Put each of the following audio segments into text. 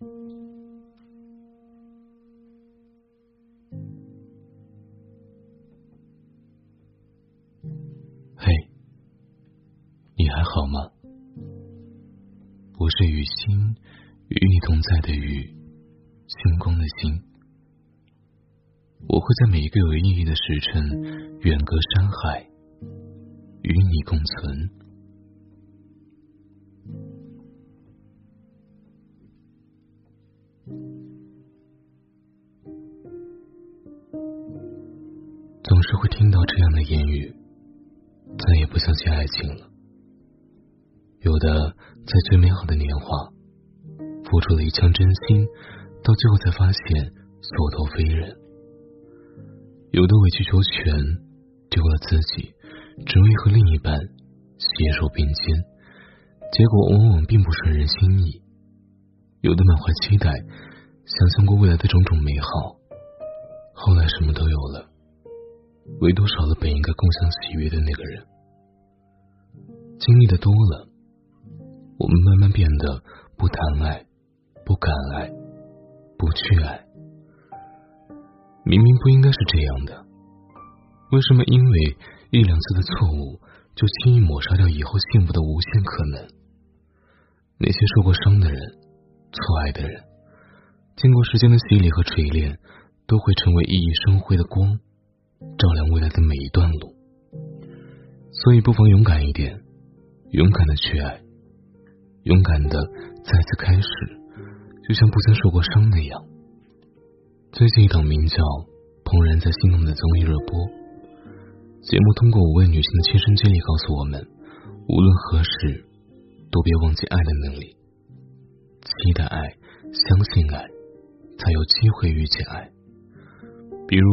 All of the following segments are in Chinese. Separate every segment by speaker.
Speaker 1: 嘿，你还好吗？我是雨欣，与你同在的雨，星光的星。我会在每一个有意义的时辰，远隔山海，与你共存。总是会听到这样的言语，再也不相信爱情了。有的在最美好的年华，付出了一腔真心，到最后才发现所托非人；有的委曲求全，丢了自己，只为和另一半携手并肩，结果往往并不顺人心意；有的满怀期待，想象过未来的种种美好，后来什么都有了。唯独少了本应该共享喜悦的那个人。经历的多了，我们慢慢变得不谈爱，不敢爱，不去爱。明明不应该是这样的，为什么因为一两次的错误，就轻易抹杀掉以后幸福的无限可能？那些受过伤的人，错爱的人，经过时间的洗礼和锤炼，都会成为熠熠生辉的光。一段路，所以不妨勇敢一点，勇敢的去爱，勇敢的再次开始，就像不曾受过伤那样。最近一档名叫《怦然在心动》的综艺热播，节目通过五位女性的亲身经历告诉我们，无论何时都别忘记爱的能力，期待爱，相信爱，才有机会遇见爱。比如。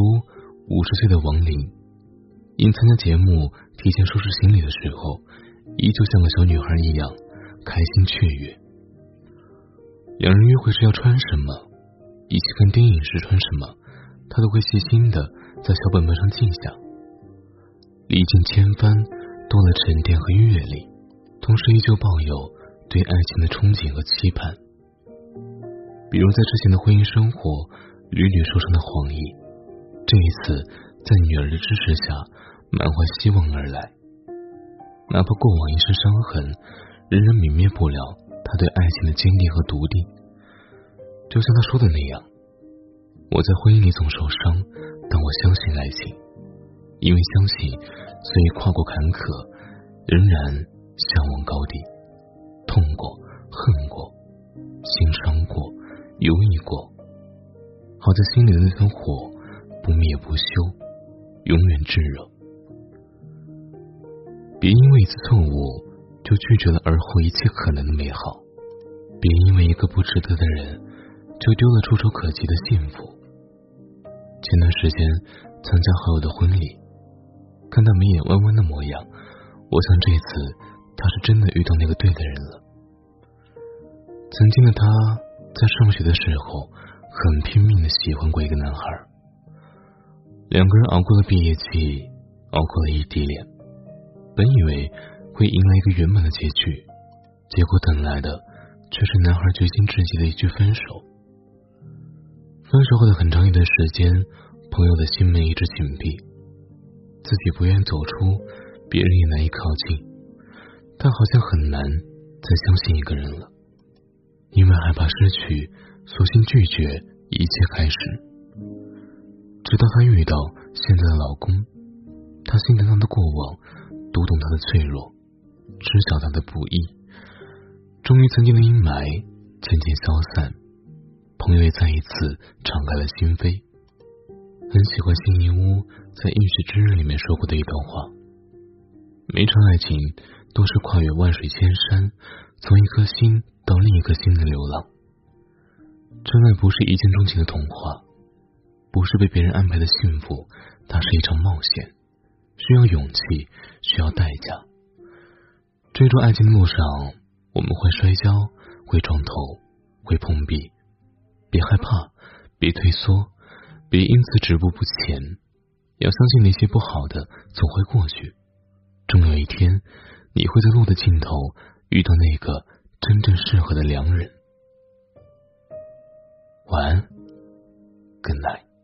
Speaker 1: 五十岁的王林，因参加节目提前收拾行李的时候，依旧像个小女孩一样开心雀跃。两人约会时要穿什么，一起看电影时穿什么，她都会细心的在小本本上记下。历尽千帆，多了沉淀和阅历，同时依旧抱有对爱情的憧憬和期盼。比如在之前的婚姻生活，屡屡受伤的黄奕。这一次，在女儿的支持下，满怀希望而来。哪怕过往一身伤痕，仍然泯灭不了他对爱情的坚定和笃定。就像他说的那样：“我在婚姻里总受伤，但我相信爱情，因为相信，所以跨过坎坷，仍然向往高地。痛过，恨过，心伤过，犹豫过，好在心里的那团火。”不灭不休，永远炙热。别因为一次错误就拒绝了而后一切可能的美好，别因为一个不值得的人就丢了触手可及的幸福。前段时间参加好友的婚礼，看他眉眼弯弯的模样，我想这次他是真的遇到那个对的人了。曾经的他在上学的时候，很拼命的喜欢过一个男孩。两个人熬过了毕业季，熬过了异地恋，本以为会迎来一个圆满的结局，结果等来的却是男孩决心至极的一句分手。分手后的很长一段时间，朋友的心门一直紧闭，自己不愿走出，别人也难以靠近，但好像很难再相信一个人了，因为害怕失去，索性拒绝一切开始。直到她遇到现在的老公，她心疼他的过往，读懂他的脆弱，知晓他的不易，终于曾经的阴霾渐渐消散，朋友也再一次敞开了心扉。很喜欢辛夷坞在《应许之日》里面说过的一段话：每场爱情都是跨越万水千山，从一颗心到另一颗心的流浪。真爱不是一见钟情的童话。不是被别人安排的幸福，它是一场冒险，需要勇气，需要代价。追逐爱情的路上，我们会摔跤，会撞头，会碰壁。别害怕，别退缩，别因此止步不前。要相信那些不好的总会过去，终有一天，你会在路的尽头遇到那个真正适合的良人。晚安，Good night。